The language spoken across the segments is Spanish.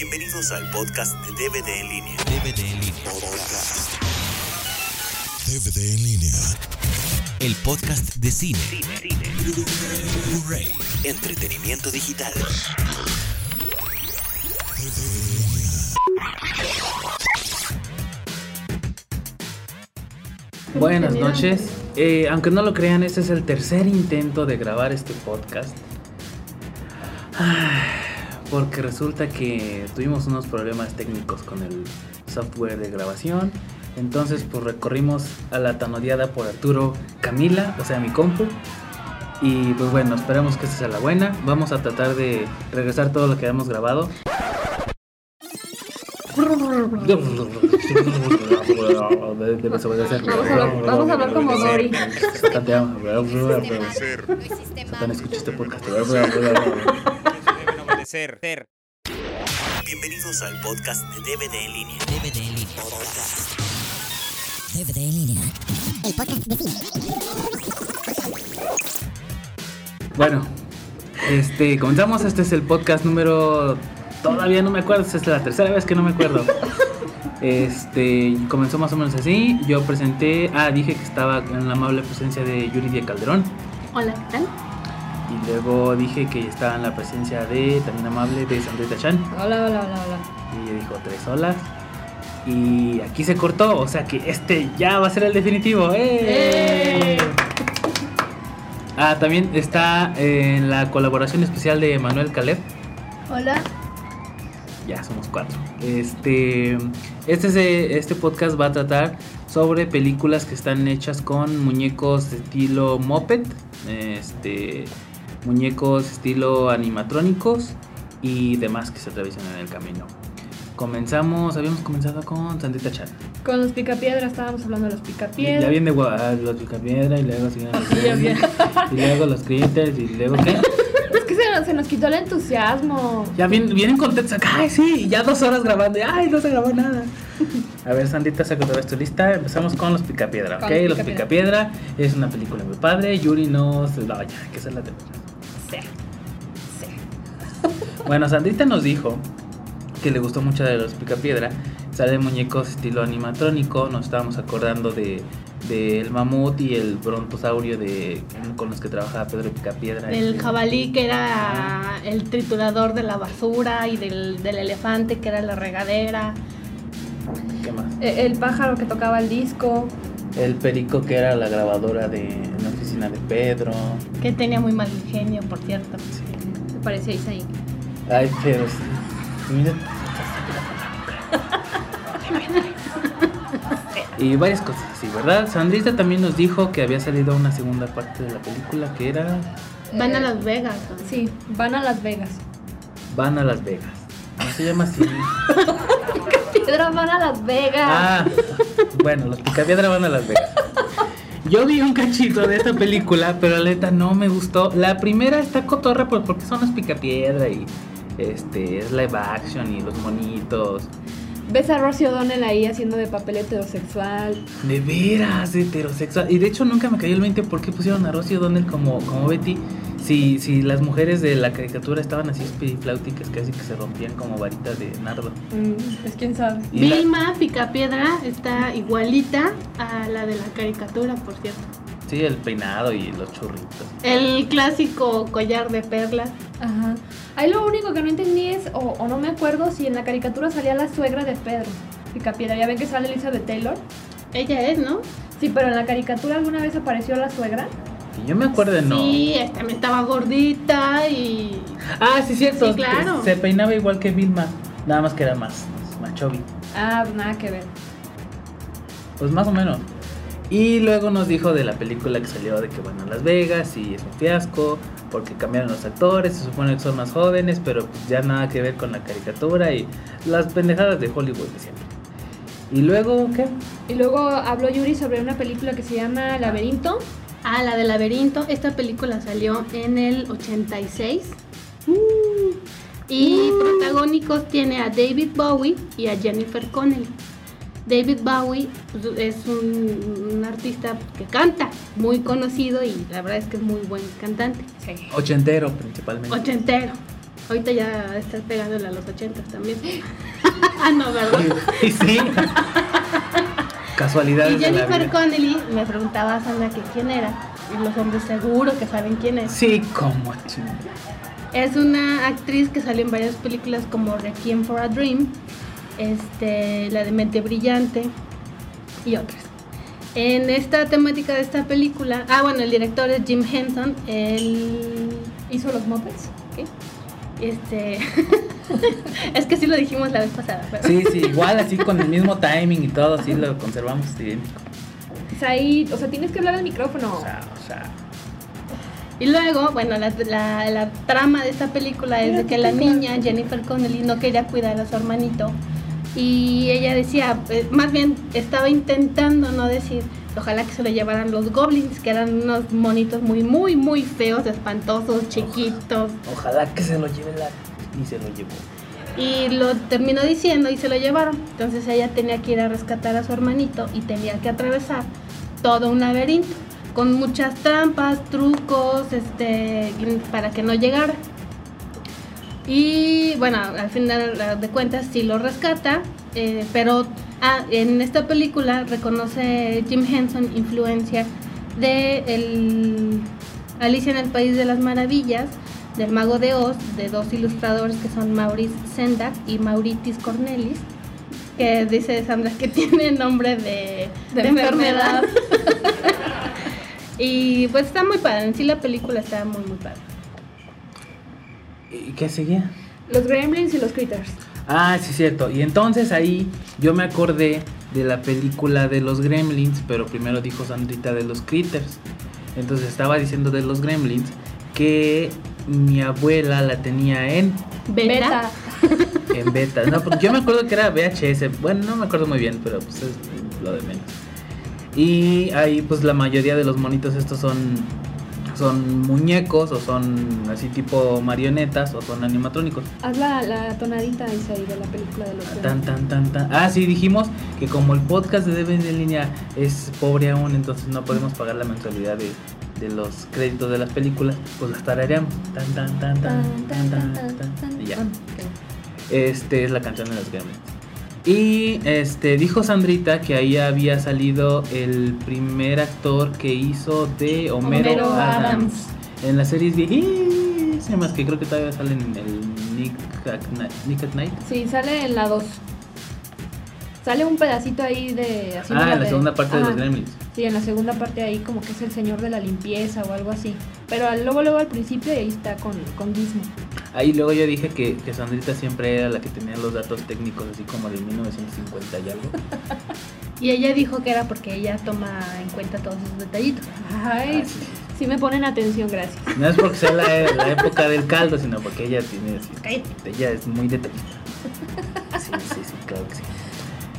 Bienvenidos al podcast de DVD en línea. DVD en línea. DVD en línea. El podcast de cine. Blu-ray. Entretenimiento digital. Buenas noches. Eh, aunque no lo crean, este es el tercer intento de grabar este podcast. Ay, Porque resulta que tuvimos unos problemas técnicos con el software de grabación. Entonces, pues recorrimos a la tan odiada por Arturo Camila, o sea, mi compu. Y pues bueno, esperamos que esta sea la buena. Vamos a tratar de regresar todo lo que habíamos grabado. Vamos a hablar, vamos a hablar como Dory. Satán, escucha este podcast. obedecer. Ter. Bienvenidos al podcast de DVD en línea. DVD en línea. DVD en línea. Bueno, este, comenzamos. Este es el podcast número. Todavía no me acuerdo, esta es la tercera vez que no me acuerdo. Este, comenzó más o menos así. Yo presenté, ah, dije que estaba en la amable presencia de Yuridia Calderón. Hola, ¿qué tal? Y luego dije que estaba en la presencia de, también amable, de Sandrita Chan. Hola, hola, hola, hola. Y ella dijo tres olas. Y aquí se cortó, o sea que este ya va a ser el definitivo. ¡Eh! ¡Eh! Ah, también está en la colaboración especial de Manuel Caleb. Hola. Ya somos cuatro. Este, este, es, este podcast va a tratar sobre películas que están hechas con muñecos de estilo moped, este, muñecos estilo animatrónicos y demás que se atraviesan en el camino. Comenzamos, habíamos comenzado con Sandrita Chan. Con los picapiedras estábamos hablando de los picapiedras. Ya viene ah, los picapiedra y luego siguen los y luego los critters y luego qué. Es que se nos, se nos quitó el entusiasmo. Ya vienen, vienen contentos acá, ay sí, ya dos horas grabando, y, ay no se grabó nada. A ver, Sandita, saca otra vez tu lista. Empezamos con Los Picapiedra, ¿ok? Los Los Picapiedra. Picapiedra es una película muy padre. Yuri no. se- No, ya, que hacer la tercera. Sí. Sí. Bueno, Sandrita nos dijo que le gustó mucho de Los Picapiedra. Sale muñecos estilo animatrónico. Nos estábamos acordando de del mamut y el brontosaurio de con los que trabajaba Pedro Picapiedra. Del Este, jabalí que era el triturador de la basura y del, del elefante que era la regadera. ¿Qué más? E- El pájaro que tocaba el disco. El perico que era la grabadora de la oficina de Pedro. Que tenía muy mal ingenio, por cierto. Se parecía Isaí. Ay, pero sí. Mira. Y varias cosas así, ¿verdad? Sandrita también nos dijo que había salido una segunda parte de la película que era Van a Eh, Las Vegas. ¿no? Sí, van a Las Vegas. Van a Las Vegas. No se llama así. Piedras van a Las Vegas. Ah, bueno, los Picapiedra van a Las Vegas. Yo vi un cachito de esta película, pero la neta no me gustó. La primera está cotorra pues, porque son los Picapiedra y este es live action y los monitos. Ves a Rosie O'Donnell ahí haciendo de papel heterosexual. De veras, heterosexual. Y de hecho nunca me cayó el 20 por qué pusieron a Rosy O'Donnell como, como Betty. Si, si las mujeres de la caricatura estaban así espirifláuticas, casi que se rompían como varitas de nardo. Mm, pues quién sabe. La- Vilma Picapiedra está igualita a la de la caricatura, por cierto. Sí, el peinado y los churritos. El clásico collar de perlas. Ajá. Ahí lo único que no entendí es, o, o no me acuerdo, si en la caricatura salía la suegra de Pedro Picapiedra. Ya ven que sale Elizabeth Taylor. Ella es, ¿no? Sí, pero en la caricatura alguna vez apareció la suegra. Que yo me acuerdo no. Sí, también estaba gordita y. Ah, sí, cierto. Sí, claro. Se peinaba igual que Vilma. Nada más que era más, más chubby. Ah, nada que ver. Pues más o menos. Y luego nos dijo de la película que salió de que van a Las Vegas y es un fiasco porque cambiaron los actores, se supone que son más jóvenes, pero pues ya nada que ver con la caricatura y las pendejadas de Hollywood de siempre. Y luego, ¿qué? Y luego habló Yuri sobre una película que se llama Laberinto. Ah, la del laberinto. Esta película salió en el 86. Y protagónicos tiene a David Bowie y a Jennifer Connelly. David Bowie pues, es un, un artista que canta, muy conocido y la verdad es que es muy buen cantante. Sí. Ochentero principalmente. Ochentero. Ahorita ya está pegándole a los 80 también. ah, no, ¿verdad? Y sí. Casualidades Y de la Jennifer vida. Connelly me preguntaba a Sandra que quién era. Y los hombres seguro que saben quién es. Sí, como chingada. Es una actriz que salió en varias películas como Requiem for a Dream, este, la de Mente Brillante y otras. En esta temática de esta película, ah bueno, el director es Jim Henson, él ¿Hizo los? ¿Qué? este es que sí lo dijimos la vez pasada, pero- Sí, sí, igual así con el mismo timing y todo, así lo conservamos idéntico. Pues ahí, o sea, tienes que hablar al micrófono. O sea, o sea, Y luego, bueno, la, la- la trama de esta película es de que la niña, Jennifer Connelly, no quería cuidar a su hermanito. Y ella decía, eh, más bien estaba intentando no decir, ojalá que se lo llevaran los goblins, que eran unos monitos muy, muy, muy feos, espantosos, chiquitos. ojalá que se lo lleve la... Y se lo llevó. Y lo terminó diciendo y se lo llevaron. Entonces ella tenía que ir a rescatar a su hermanito y tenía que atravesar todo un laberinto con muchas trampas, trucos, este, para que no llegara. Y bueno, al final de cuentas sí lo rescata, eh, pero ah, en esta película reconoce Jim Henson influencia de el Alicia en el País de las Maravillas, del Mago de Oz, de dos ilustradores que son Maurice Sendak y Mauritis Cornelis, que dice Sandra que tiene nombre de, De de enfermedad. y pues está muy padre, en sí la película está muy muy padre. ¿Y qué seguía? Los gremlins y los critters. Ah, sí, cierto. Y entonces ahí yo me acordé de la película de los Gremlins, pero primero dijo Sandrita de los Critters. Entonces estaba diciendo de los Gremlins que mi abuela la tenía en, Beta. en beta. No, porque yo me acuerdo que era VHS. Bueno, no me acuerdo muy bien, pero pues es lo de menos. Y ahí pues la mayoría de los monitos estos son son muñecos o son así tipo marionetas o son animatrónicos. Haz la, la tonadita Isaí, de la película de los Tan, tan, tan, tan. Ah, sí, dijimos que como el podcast de Deben en línea es pobre aún, entonces no podemos pagar la mensualidad de, de los créditos de las películas, pues las tarareamos. Tan, tan, tan, tan, tan, tan, tan, tan, y ya. Ah, ok. Este es la canción de los Gremlins. Y este dijo Sandrita que ahí había salido el primer actor que hizo de Homero, Homero Adams. Adams. En las series viejísimas que creo que todavía salen en el Nick at. Nick at Night. Sí, sale en la 2. Sale un pedacito ahí de... Ah, en la de- segunda parte de los Gremlins. Sí, en la segunda parte ahí como que es el señor de la limpieza o algo así. Pero luego, luego al principio ahí está con, con Gizmo. Ahí luego yo dije que, que Sandrita siempre era la que tenía los datos técnicos así como de 1950 y algo. Y ella dijo que era porque ella toma en cuenta todos esos detallitos. Ay, Ah, sí. sí me ponen atención, gracias. No es porque sea la, la época del caldo, sino porque ella tiene así, ella es muy detallista. Sí, sí, sí, claro que sí.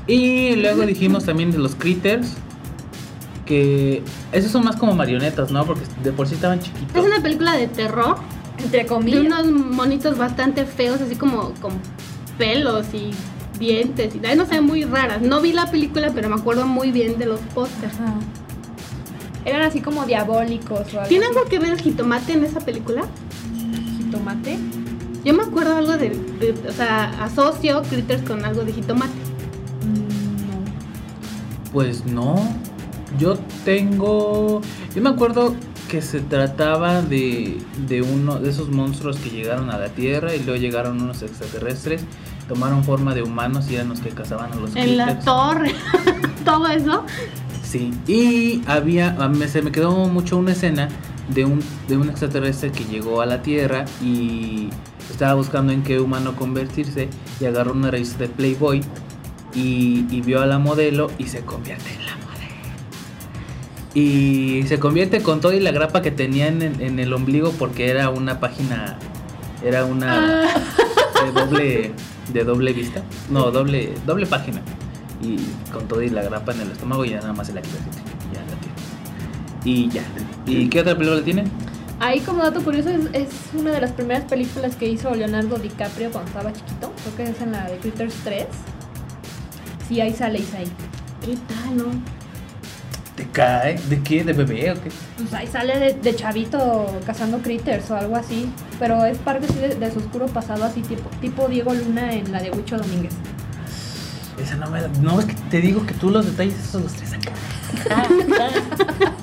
Y luego dijimos también de los critters que esos son más como marionetas, ¿no? Porque de por sí estaban chiquitos. Es una película de terror, Entre de unos monitos bastante feos, así como con pelos y dientes y ay, no sé, muy raras. No vi la película, pero me acuerdo muy bien de los pósters. Eran así como diabólicos o algo ¿Tiene algo que ver el jitomate en esa película? jitomate? Yo me acuerdo algo de, de- o sea, asocio Critters con algo de jitomate. Mm, no. Pues no. Yo tengo. Yo me acuerdo que se trataba de, de uno de esos monstruos que llegaron a la Tierra y luego llegaron unos extraterrestres, tomaron forma de humanos y eran los que cazaban a los En la torre, todo eso. Sí, y había, se me quedó mucho una escena de un, de un extraterrestre que llegó a la Tierra y estaba buscando en qué humano convertirse y agarró una revista de Playboy y, y vio a la modelo y se convierte en la. Y se convierte con todo y la grapa que tenía en el, en el ombligo porque era una página, era una de doble, de doble vista, no, doble, doble página y con todo y la grapa en el estómago y ya nada más se la quita ya la tiene. Y ya. ¿Y qué otra película tiene? Ahí como dato curioso es, es una de las primeras películas que hizo Leonardo DiCaprio cuando estaba chiquito. Creo que es en la de Critters 3. Sí, ahí sale Isaí. ¿Qué tal, no? ¿Te cae? ¿De qué? ¿De bebé o qué? Pues ahí sale de, de chavito cazando critters o algo así. Pero es parte sí, de, de su oscuro pasado, así tipo, tipo Diego Luna en la de Huicho Domínguez. Esa no me la- No, es que te digo que tú los detalles esos los tres acá.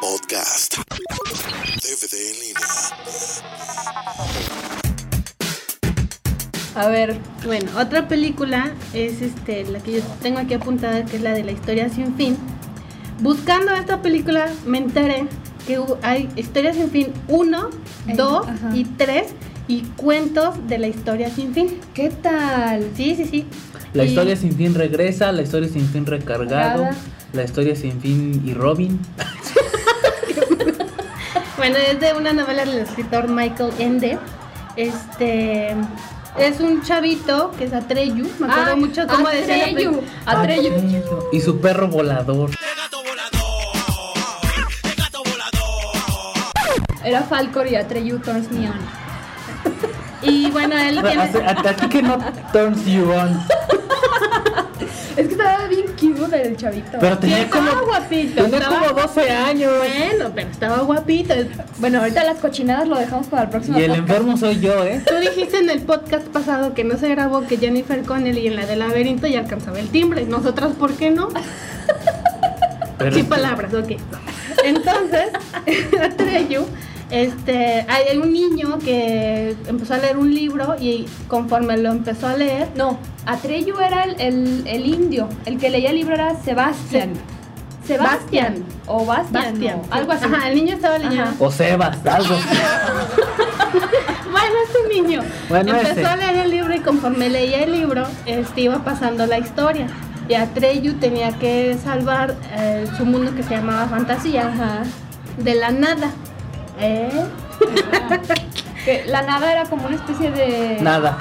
Podcast. DVD en línea. A ver, Bueno, otra película es este la que yo tengo aquí apuntada, que es la de la historia sin fin. Buscando esta película me enteré que hay historia sin fin 1, Eh, 2 ajá. y 3 y cuentos de la historia sin fin. ¿qué tal? Sí, sí, sí. La Y- historia sin fin regresa, la historia sin fin recargado, la historia sin fin y Robin. Bueno, es de una novela del escritor Michael Ende. Este es un chavito que es Atreyu. Me acuerdo Ah, mucho cómo decía Atreyu, Atreyu. Y su perro volador. Era Falcor y Atreyu Turns Me On. Y bueno, él tiene. A, a- a ti que no turns you on. Es que estaba bien cute el chavito. Pero tenía estaba como, guapito. tenía estaba- como 12 años. Bueno, pero estaba guapito. Bueno, ahorita las cochinadas lo dejamos para el próximo Y el podcast. enfermo soy yo, ¿eh? Tú dijiste en el podcast pasado que no se grabó que Jennifer Connelly en la del laberinto ya alcanzaba el timbre. Nosotras, ¿por qué no? Pero Sin palabras, ok. Entonces, Atreyu, este, hay un niño que empezó a leer un libro y conforme lo empezó a leer, No, Atreyu era el, el, el indio. El que leía el libro era Sebastián. Sebastián. Bastian. O Bastian. Algo así. Ajá, el niño estaba leyendo. Ajá. O Sebas, algo. Bueno, este niño Bueno, empezó ese. a leer el libro y conforme leía el libro, este, iba pasando la historia. Y Atreyu tenía que salvar eh, su mundo que se llamaba fantasía Ajá. de la nada. ¿Eh? Que la nada era como una especie de. Nada.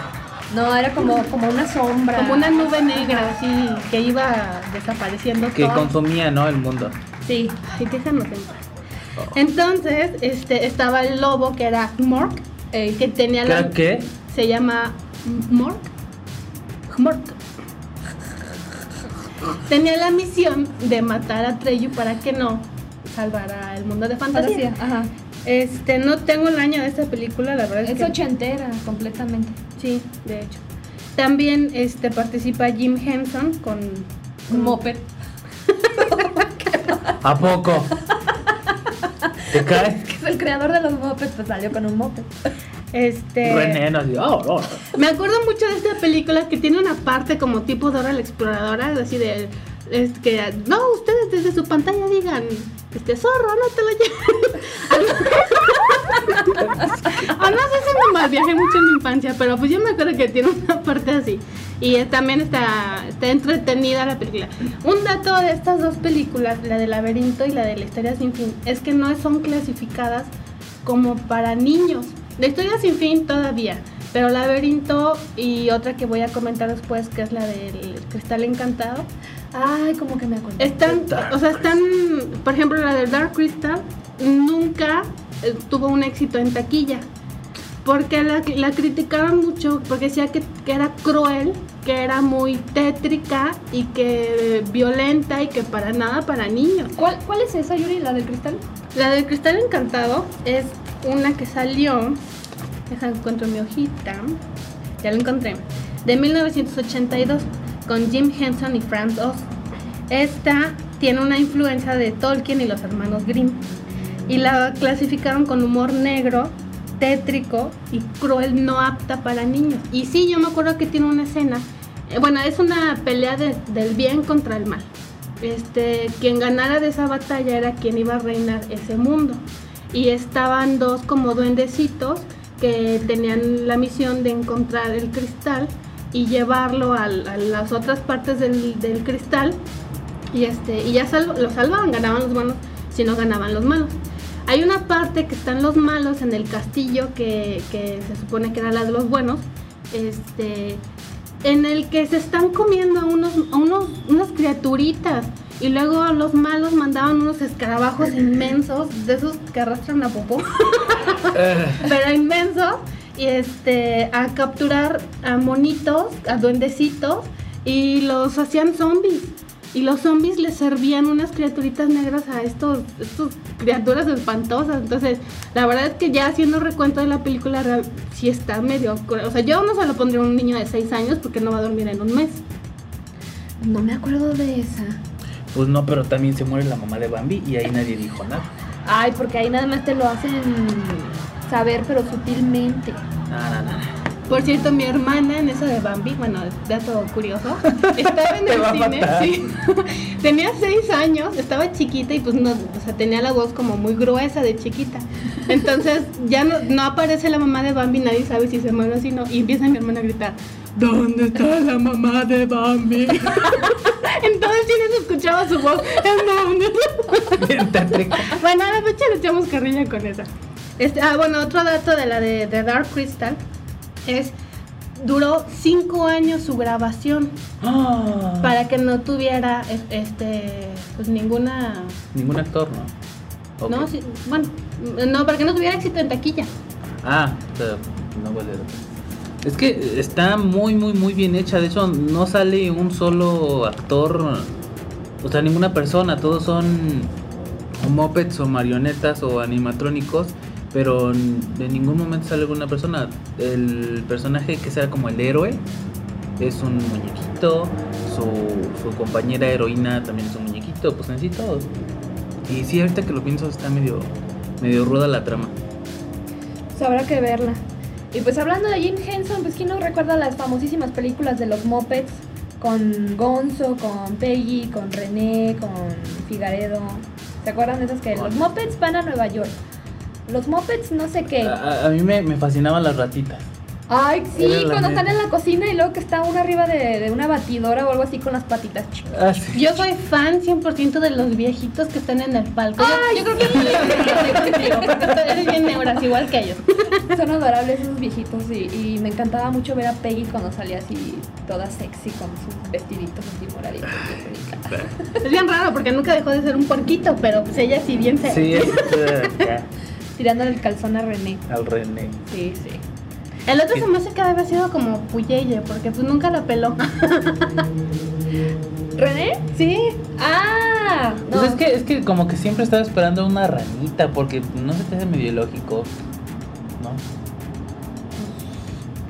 No, era como, como una sombra. Como una nube negra así que iba desapareciendo Que todo. consumía, ¿no? El mundo. Sí. Ay, déjanos en paz. Entonces, este, estaba el lobo que era Mork, Ey. que tenía ¿Qué la, qué? se llama Mork. Mork. Tenía la misión de matar a Treyu para que no salvara el mundo de fantasía. Fantasía. Ajá. Este, no tengo el año de esta película, la verdad es, Es que ochentera, completamente. sí, de hecho. También este participa Jim Henson con Un moped. ¿A poco? ¿Te caes? Que es el creador de los mopeds, pues salió con un moped. este René, no, así, oh, oh. Me acuerdo mucho de esta película que tiene una parte como tipo Dora la exploradora, así de es que no, ustedes desde su pantalla digan, este zorro, no te lo lleves. no sé si me mal viajé mucho en mi infancia, pero pues yo me acuerdo que tiene una parte así. Y también está, está entretenida la película. Un dato de estas dos películas, la del laberinto y la de la historia sin fin, es que no son clasificadas como para niños. La historia sin fin todavía, pero laberinto y otra que voy a comentar después, que es la del cristal encantado, Ay, como que me acuerdo. están, o sea, están, por ejemplo, la del Dark Crystal nunca eh, tuvo un éxito en taquilla. Porque la, la criticaron mucho, porque decía que, que era cruel, que era muy tétrica y que violenta y que para nada para niños. ¿Cuál, ¿Cuál es esa, Yuri? ¿La del cristal? La del cristal encantado es una que salió, deja encuentro mi hojita, ya la encontré, de 1982 con Jim Henson y Franz Oz. Esta tiene una influencia de Tolkien y los hermanos Grimm y la clasificaron con humor negro, tétrico y cruel, no apta para niños. Y sí, yo me acuerdo que tiene una escena, eh, bueno, es una pelea de- del bien contra el mal. Este, quien ganara de esa batalla era quien iba a reinar ese mundo. Y estaban dos como duendecitos que tenían la misión de encontrar el cristal y llevarlo a, las otras partes del, del cristal. Y, este, y ya sal- lo salvaban, ganaban los buenos, si no ganaban los malos. Hay una parte que están los malos en el castillo que, que se supone que era la de los buenos. Este, en el que se están comiendo a unos, a unos, unas criaturitas. Y luego los malos mandaban unos escarabajos inmensos, de esos que arrastran a popó, pero inmensos, este, a capturar a monitos, a duendecitos, y los hacían zombies. Y los zombies les servían unas criaturitas negras a estos, estos criaturas espantosas. Entonces, la verdad es que ya haciendo recuento de la película real, sí está medio... O sea, yo no se lo pondría a un niño de 6 años porque no va a dormir en un mes. No me acuerdo de esa. Pues no, pero también se muere la mamá de Bambi y ahí nadie dijo nada. Ay, porque ahí nada más te lo hacen saber, pero sutilmente. No, no, no. Por cierto, mi hermana en esa de Bambi, bueno, dato curioso, estaba en Te el cine, matar. sí. tenía seis años, estaba chiquita y pues no, o sea, tenía la voz como muy gruesa de chiquita. Entonces ya no, no aparece la mamá de Bambi, nadie sabe si se muere o si no, y empieza mi hermana a gritar, ¿dónde está la mamá de Bambi? Entonces sí se escuchaba su voz, ¿en dónde? Bueno, a la fecha le echamos carrilla con esa. Este, ah, bueno, otro dato de la de, de Dark Crystal es duró cinco años su grabación Ah. para que no tuviera es- este pues ninguna Ningún actor, ¿no? No sí, bueno no para que no tuviera éxito en taquilla Ah, no vale. Es que está muy, muy, muy bien hecha. De hecho, no sale un solo actor, o sea, ninguna persona. Todos son o mopeds o marionetas o animatrónicos, pero n- de ningún momento sale alguna persona. El personaje que sea como el héroe es un muñequito. Su, su compañera heroína también es un muñequito. Pues en sí todos. Y sí, ahorita que lo pienso, está medio, medio ruda la trama. Pues habrá que verla. Y pues hablando de Jim Henson, pues quién no recuerda las famosísimas películas de los Muppets con Gonzo, con Peggy, con René, con Figaredo. ¿Se acuerdan de esas que los Muppets van a Nueva York? Los Muppets no sé qué. A, mí me, me fascinaban las ratitas. Ay, sí, Era cuando neta. están en la cocina y luego que está uno arriba de, de una batidora o algo así con las patitas chicas. Ah, sí. yo soy fan 100% de los viejitos que están en el palco Ay, yo, yo creo que eres bien neuras igual que ellos Son adorables esos viejitos y, y me encantaba mucho ver a Peggy cuando salía así toda sexy con sus vestiditos así moraditos. es bien raro porque nunca dejó de ser un porquito pero pues ella sí bien se Sí, es, ya, Tirándole el calzón a René. al René. Sí, sí. el otro se me hace que había sido como Puyeye porque pues nunca la peló ¿René? sí Ah, no. Pues es que, es que como que siempre estaba esperando una ranita, porque no se te hace medio lógico, ¿no?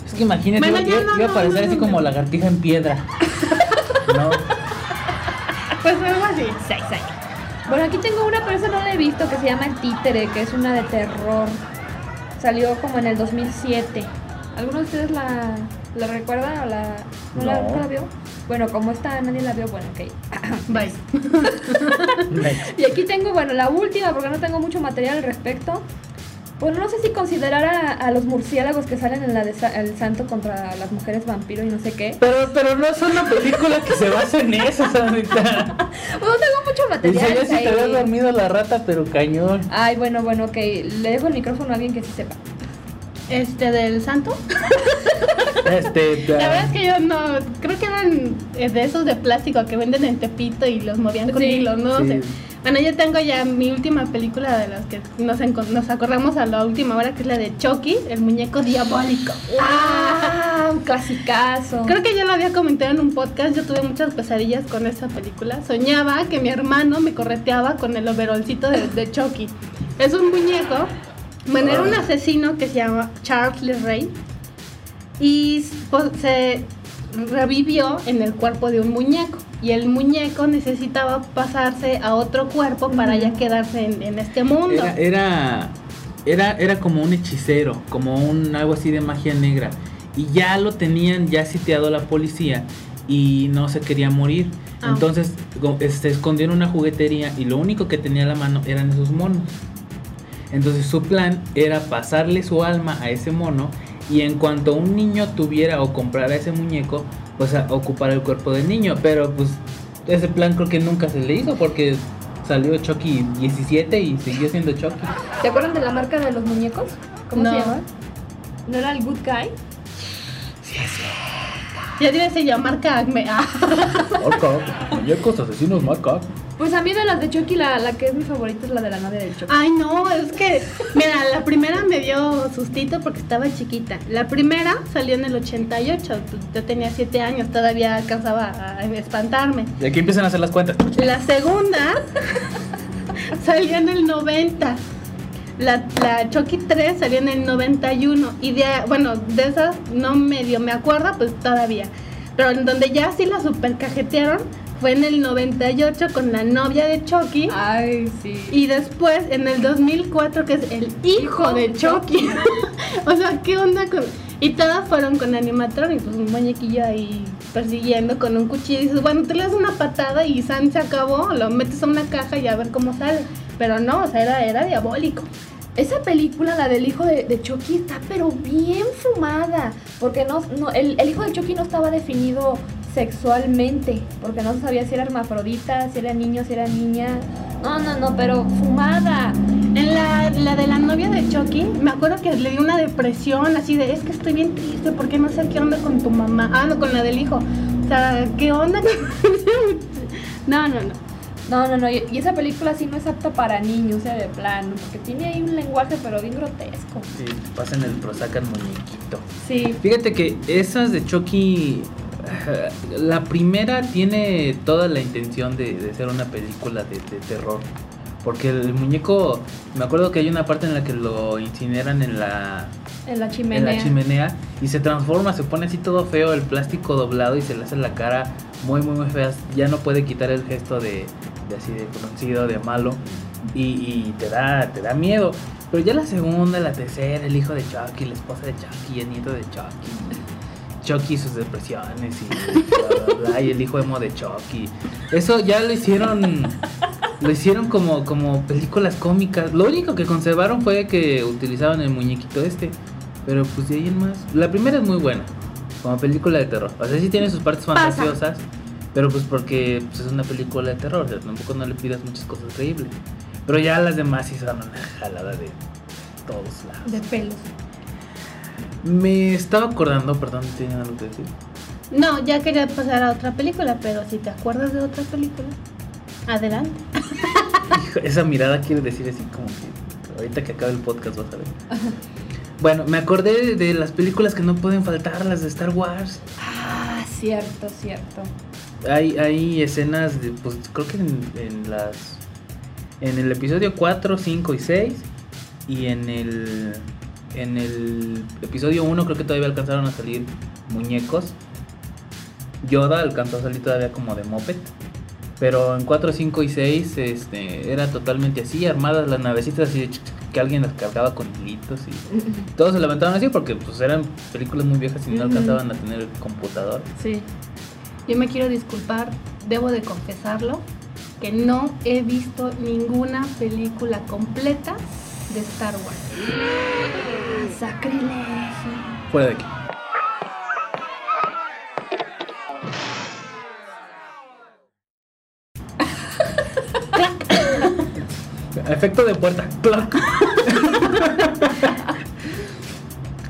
Es que imagínate, Bueno, iba, ya no, iba a no, parecer no, así no, como no. lagartija en piedra. ¿No? pues algo así Seis años. Bueno, aquí tengo una, pero esa no la he visto, que se llama El Títere, que es una de terror. Salió como en el 2007. ¿Alguno de ustedes la, la recuerda o la, no la, No. nunca la vio? Bueno, como esta nadie la vio, bueno, ok. bye Next. Y aquí tengo, bueno, la última, porque no tengo mucho material al respecto. Bueno, no sé si considerar a, a los murciélagos que salen en la de Sa- El Santo contra las mujeres vampiro y no sé qué. Pero, pero no es una película que se basa en eso, Sandrita. No tengo mucho material. serio, si te habías dormido la rata, pero cañón. Ay, bueno, bueno, ok. Le dejo el micrófono a alguien que sí sepa. este del santo Este, La verdad es que yo no, creo que eran eh, de esos de plástico que venden en Tepito y los movían con Sí. hilo, no Sí. sé. Bueno, yo tengo ya mi última película de las que nos, acordamos a la última hora, que es la de Chucky, el muñeco diabólico. ¡Ah! Un clasicazo. Creo que ya lo había comentado en un podcast, yo tuve muchas pesadillas con esa película. Soñaba que mi hermano me correteaba con el overolcito de, de Chucky. Es un muñeco, bueno, era un asesino que se llama Charles Ray y pues, se revivió en el cuerpo de un muñeco. Y el muñeco necesitaba pasarse a otro cuerpo para ya quedarse en, en este mundo. Era, era, era, era como un hechicero, como un algo así de magia negra. Y ya lo tenían ya sitiado la policía y no se quería morir. Ah. Entonces se escondió en una juguetería y lo único que tenía a la mano eran esos monos. Entonces su plan era pasarle su alma a ese mono y en cuanto un niño tuviera o comprara ese muñeco, pues a ocupar el cuerpo del niño. Pero pues ese plan creo que nunca se le hizo porque salió Chucky 17 y siguió siendo Chucky. ¿Se acuerdan de la marca de los muñecos? ¿Cómo No. se llama? ¿No era el Good Guy? Ya debe ser llamar Acme. Ah. Marca, muñecos asesinos marca. Pues a mí de las de Chucky, la, la que es mi favorita es la de la novia del Chucky. Ay, no, es que, mira, la primera me dio sustito porque estaba chiquita. La primera salió en el 88, pues, yo tenía 7 años, todavía alcanzaba a espantarme. Y aquí empiezan a hacer las cuentas. La segunda salió en el 90. La, la Chucky 3 salió en el 91. Y de, bueno, de esas no medio me acuerdo, pues todavía. Pero en donde ya sí la super cajetearon fue en el 98 con la novia de Chucky. Ay, sí. Y después en el 2004 que es el hijo de Chucky. o sea, ¿qué onda con...? Y todas fueron con animatronics, pues un muñequillo ahí persiguiendo con un cuchillo y dices, bueno, te le das una patada y San se acabó, lo metes a una caja y a ver cómo sale. Pero no, o sea, era, era diabólico. Esa película, la del hijo de, de Chucky, está pero bien fumada. Porque no, no el, el hijo de Chucky no estaba definido sexualmente. Porque no se sabía si era hermafrodita, si era niño, si era niña. No, no, no, pero fumada. En la, la de la novia de Chucky, me acuerdo que le dio una depresión así de, es que estoy bien triste porque no sé qué onda con tu mamá. Ah, no, con la del hijo. O sea, ¿qué onda con... no, no, no. No, no, no. Y, esa película sí no es apta para niños, o sea, de plano. Porque tiene ahí un lenguaje, pero bien grotesco. Sí, pasan el Prozac al muñequito. Sí. Fíjate que esas de Chucky, la primera tiene toda la intención de, de ser una película de, de terror. Porque el muñeco, me acuerdo que hay una parte en la que lo incineran en la, En la en chimenea. la chimenea y se transforma, se pone así todo feo, el plástico doblado y se le hace la cara muy, muy, muy fea. Ya no puede quitar el gesto de, de así de conocido, de malo y, y te, da, te da miedo. Pero ya la segunda, la tercera, el hijo de Chucky, la esposa de Chucky, el nieto de Chucky. Chucky y sus depresiones y bla, bla, bla, y el hijo emo de Chucky. Eso ya lo hicieron lo hicieron como, como películas cómicas. Lo único que conservaron fue que utilizaban el muñequito este. Pero pues de ahí en más. La primera es muy buena. Como película de terror. O sea, sí tiene sus partes fantasiosas. Pero pues porque pues, es una película de terror. O sea, tampoco no le pidas muchas cosas creíbles. Pero ya las demás sí son una jalada de todos lados. De pelos. Me estaba acordando, perdón, ¿tienen algo que decir? No, ya quería pasar a otra película, pero si te acuerdas de otra película, adelante. Hijo, Esa mirada quiere decir así como que ahorita que acabe el podcast vas a ver. Bueno, me acordé de, de las películas que no pueden faltar, las de Star Wars. Ah, cierto, cierto. Hay, hay escenas de, pues creo que en, en las en el episodio 4, 5 y 6 y en el en el episodio 1 creo que todavía alcanzaron a salir muñecos. Yoda alcanzó a salir todavía como de moped. Pero en 4, 5 y 6 este, era totalmente así, armadas las navecitas así que alguien las cargaba con hilitos y todos se levantaban así porque pues eran películas muy viejas y no alcanzaban a tener computador. Sí. Yo me quiero disculpar, debo de confesarlo, que no he visto ninguna película completa de Star Wars. Sacrilegio. Fuera de aquí. Efecto de puerta. ¡Clac!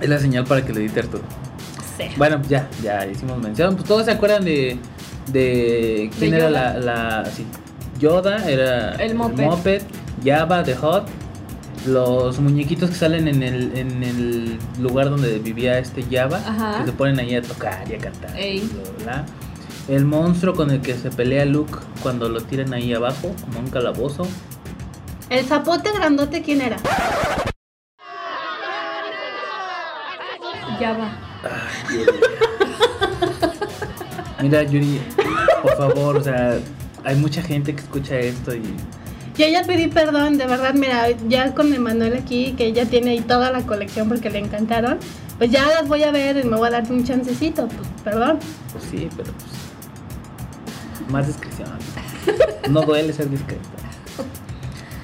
es la señal para que le edite Arturo. Sí. Bueno, ya, ya hicimos mención. Pues todos se acuerdan de. de quién De era la. la sí. Yoda era El moped. Jabba the Hot. Los muñequitos que salen en el, en el lugar donde vivía este. Ajá. Que se ponen ahí a tocar y a cantar. Ey. El monstruo con el que se pelea Luke cuando lo tiran ahí abajo, como un calabozo. El zapote grandote, ¿quién era? Ya va. Ay, Yuri. Mira, Yuri, por favor, o sea, hay mucha gente que escucha esto y Yo ya pedí perdón, de verdad, mira, ya con Emanuel aquí, que ya tiene ahí toda la colección porque le encantaron, pues ya las voy a ver y me voy a dar un chancecito, pues perdón. pues sí, pero pues más discreción. No duele ser discreto.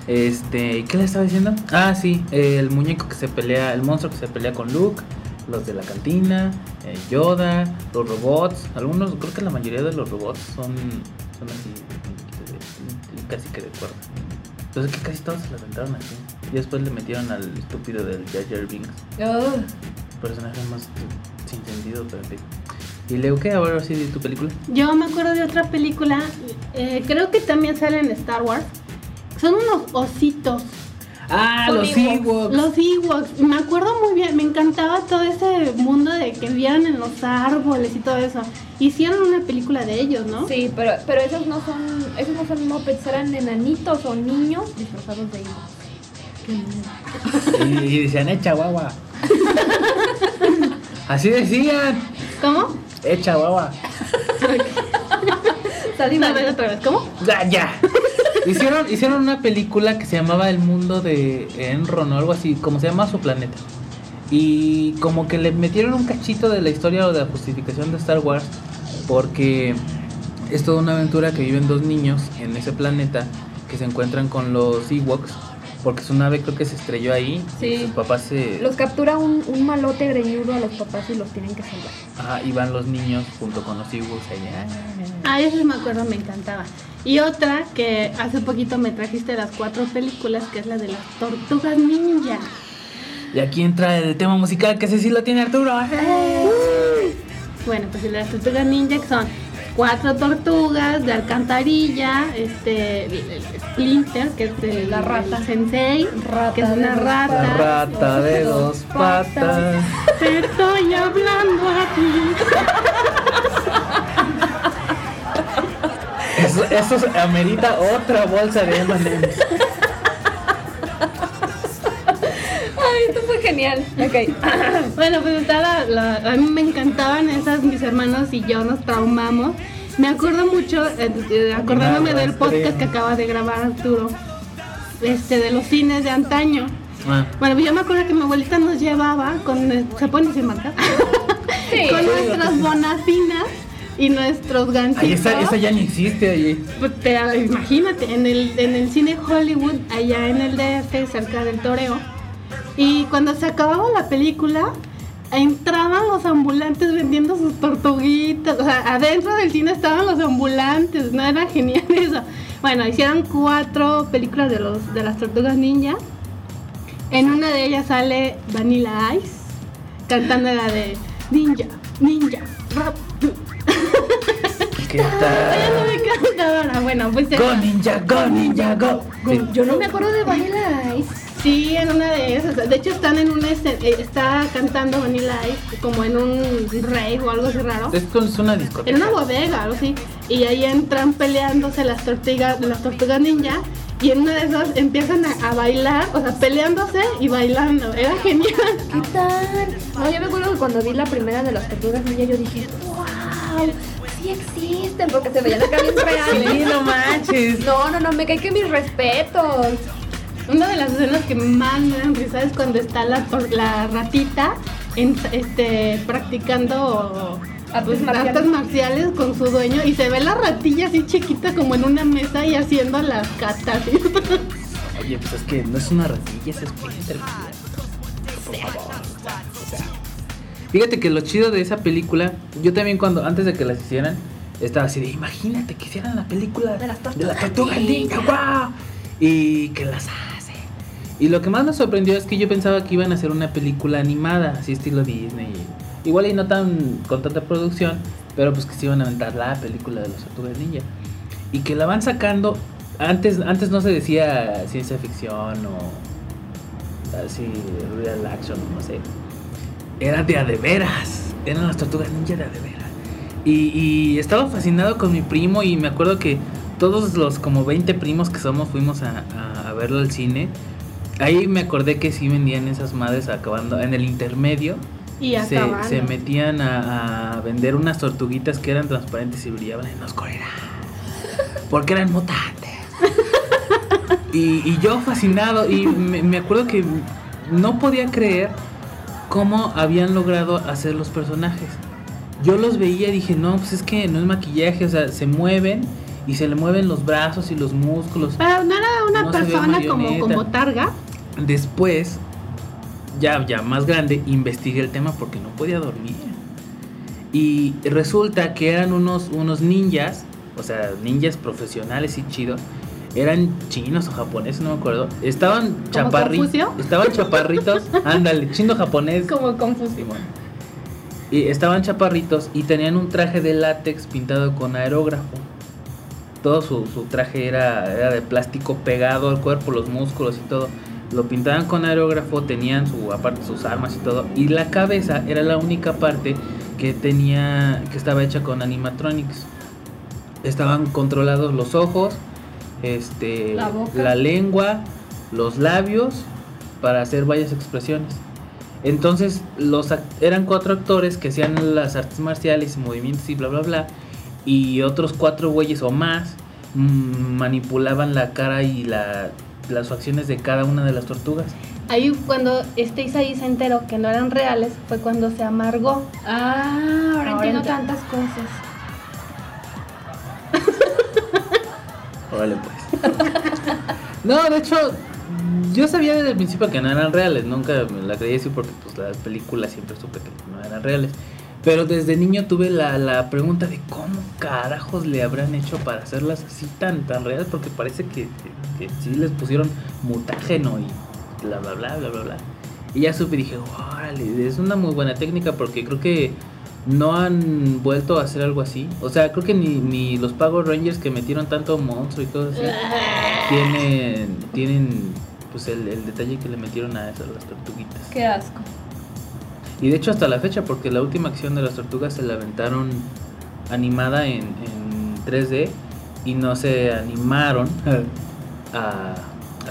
Este, ¿qué le estaba diciendo? Ah, sí, el muñeco que se pelea, el monstruo que se pelea con Luke, los de la cantina, eh, Yoda, los robots, algunos, creo que la mayoría de los robots son, son así, casi que de cuerda. Entonces que casi todos se la aventaron así. Y después le metieron al estúpido del Jar Jar Binks, Ugh. personaje más sin sentido, pero. ¿Y Leo qué? Ahora sí de tu película. Yo me acuerdo de otra película, eh, creo que también sale en Star Wars. Son unos ositos, Ah, los Ewoks. Ewoks. los Ewoks. Me acuerdo muy bien, me encantaba todo ese mundo de que vivían en los árboles y todo eso. Hicieron una película de ellos, ¿no? Sí, pero, pero esos no son, esos no son mopeds, eran enanitos o niños disfrazados de hijos. Y, y decían, echa guagua. Así decían, ¿Cómo? echa guagua. Salí No, a mal. ver, otra vez, ¿cómo? Ya, ya. Hicieron, hicieron una película que se llamaba El mundo de Enron o algo así, como se llama su planeta. Y como que le metieron un cachito de la historia o de la justificación de Star Wars, porque es toda una aventura que viven dos niños en ese planeta que se encuentran con los Ewoks, porque su nave creo que se estrelló ahí. Sí. Y sus papás se. Los captura un, un malote greñudo a los papás y los tienen que salvar. Ajá, y van los niños junto con los Ewoks allá. Ah, eso me acuerdo, me encantaba. Y otra que hace poquito me trajiste las cuatro películas, que es la de las tortugas ninja. Y aquí entra el tema musical que ese sí lo tiene Arturo. Bueno, pues las tortugas ninja que son cuatro tortugas de alcantarilla, este Splinter, que es el, La rata. sensei, Rata que es una de dos rata. La rata de dos patas. Te estoy hablando a ti. Eso, eso amerita otra bolsa de M&M's. Genial. Ok. Bueno, pues la, la- a mí me encantaban esas, mis hermanos y yo nos traumamos. Me acuerdo mucho, eh, eh, acordándome del podcast que acaba de grabar Arturo, este, de los cines de antaño. Ah, Bueno, pues yo me acuerdo que mi abuelita nos llevaba con, eh, ¿se pueden decir marca? Sí. con nuestras bonafinas y nuestros ganchitos. ay, esa, esa ya ni existe allí. Pues te- imagínate, en el, en el cine Hollywood, allá en el DF, cerca del Toreo. Y cuando se acababa la película, entraban los ambulantes vendiendo sus tortuguitas. O sea, adentro del cine estaban los ambulantes. No era genial eso. Bueno, hicieron cuatro películas de, los, de las tortugas ninja. En una de ellas sale Vanilla Ice cantando la de Ninja, Ninja, Rap. ¿Qué tal? Ella no me cantadora. Bueno, pues Go ninja, go ninja, go. Sí. Yo no me acuerdo de Vanilla Ice. Sí, en una de esas. De hecho, están en una escena- eh, está cantando Vanilla Ice como en un rave o algo así raro. Es una discoteca. En una bodega, algo así. Y ahí entran peleándose las tortugas, las tortugas ninja. Y en una de esas empiezan a, a bailar, o sea, peleándose y bailando. Era genial. ¿Qué tal? No, yo me acuerdo que cuando vi la primera de las tortugas ninja yo dije, wow, sí existen, porque se veían acá bien reales. Sí, no manches. No, no, no, me cae que mis respetos. Una de las escenas que más me dan risa es cuando está la, la ratita en- este, practicando Artes pues, marciales. artes marciales con su dueño y se ve la ratilla así chiquita como en una mesa y haciendo las catas. Oye, pues es que no es una ratilla, es Splinter. Por favor. O sea, Fíjate que lo chido de esa película, yo también cuando, antes de que las hicieran, estaba así de, imagínate que hicieran la película De las de tortugas la tortuga ninja. ninja, guau. Y que las. Y lo que más me sorprendió es que yo pensaba que iban a hacer una película animada, así estilo Disney. Igual y no tan con tanta producción, pero pues que se iban a aventar la película de las tortugas ninja. Y que la van sacando, antes, antes no se decía ciencia ficción o así, real action, no sé. Era de a de veras, eran las tortugas ninja de a de veras. Y, estaba fascinado con mi primo y me acuerdo que todos los como 20 primos que somos fuimos a verlo al cine. Ahí me acordé que sí vendían esas madres acabando en el intermedio. Y Se, se metían a, a vender unas tortuguitas que eran transparentes y brillaban en la oscuridad. Porque eran mutantes. Y, y yo fascinado. Y me, me acuerdo que no podía creer cómo habían logrado hacer los personajes. Yo los veía y dije, no, pues es que no es maquillaje, o sea, se mueven y se le mueven los brazos y los músculos. Pero no era una No persona como, como targa. Después, ya, ya más grande, investigué el tema porque no podía dormir. Y resulta que eran unos, unos ninjas, o sea, ninjas profesionales y chidos. Eran chinos o japoneses, no me acuerdo. Estaban chaparritos. Confucio? Estaban chaparritos. Ándale, chino japonés. Como confuso. Simón. Y estaban chaparritos y tenían un traje de látex pintado con aerógrafo. Todo su, su traje era, era de plástico pegado al cuerpo, los músculos y todo. Lo pintaban con aerógrafo, tenían su, aparte sus armas y todo. Y la cabeza era la única parte que tenía, que estaba hecha con animatronics. Estaban controlados los ojos, este, La boca. la lengua, los labios para hacer varias expresiones. Entonces, los eran cuatro actores que hacían las artes marciales movimientos y bla bla bla. Y otros cuatro güeyes o más mm, manipulaban la cara y la, las facciones de cada una de las tortugas. Ahí cuando este Isaí se enteró que no eran reales, fue cuando se amargó. Ah, ahora, Ahora entiendo entiendo. tantas cosas. Órale pues. no, de hecho, yo sabía desde el principio que no eran reales. Nunca me la creí así porque pues las películas siempre supe que no eran reales. Pero desde niño tuve la, la pregunta de cómo carajos le habrán hecho para hacerlas así tan, tan reales. Porque parece que, que, que sí les pusieron mutágeno y bla, bla, bla, bla, bla, bla. Y ya supe y dije, órale, es una muy buena técnica porque creo que no han vuelto a hacer algo así. O sea, creo que ni, ni los Power Rangers que metieron tanto monstruo y cosas así tienen, tienen pues el, el detalle que le metieron a esas las tortuguitas. Qué asco. Y de hecho hasta la fecha, porque la última acción de las tortugas se la aventaron animada en, en 3D y no se animaron a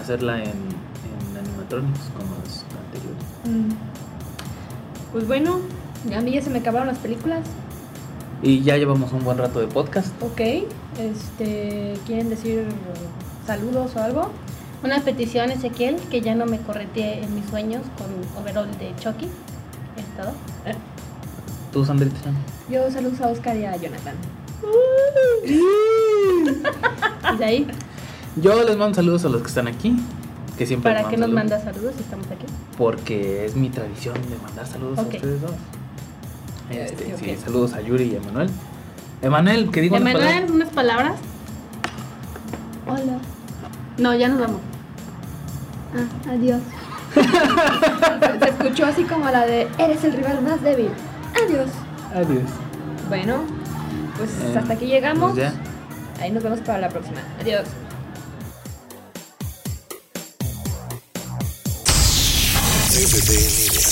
hacerla en, en animatronics como las anteriores. Mm. Pues bueno, a mí ya se me acabaron las películas. Y ya llevamos un buen rato de podcast. Ok, este, ¿quieren decir saludos o algo? Una petición, Ezequiel, que ya no me corretee en mis sueños con overall de Chucky. Todo. ¿Tú, Sandrita? Yo saludos a Oscar y a Jonathan. Y de ahí, Yo les mando saludos a los que están aquí. Que siempre ¿para qué nos mando manda saludos si estamos aquí? Porque es mi tradición de mandar saludos a ustedes dos. Este, Eh, sí, ok. saludos a Yuri y a Emanuel. Emanuel, que digo unas Emanuel, palabras. unas palabras. Hola. No, ya nos vamos. Ah, adiós. se escuchó así como la de Eres el rival más débil. Adiós. Adiós. Bueno, pues Eh, hasta aquí llegamos. pues ya. Ahí nos vemos para la próxima. Adiós. DVD en línea.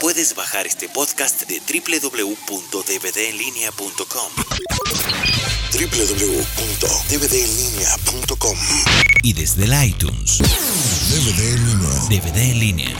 Puedes bajar este podcast de www.dvdenlinea.com www.dvdenlinea.com Y desde el iTunes. DVD en línea. DVD en línea.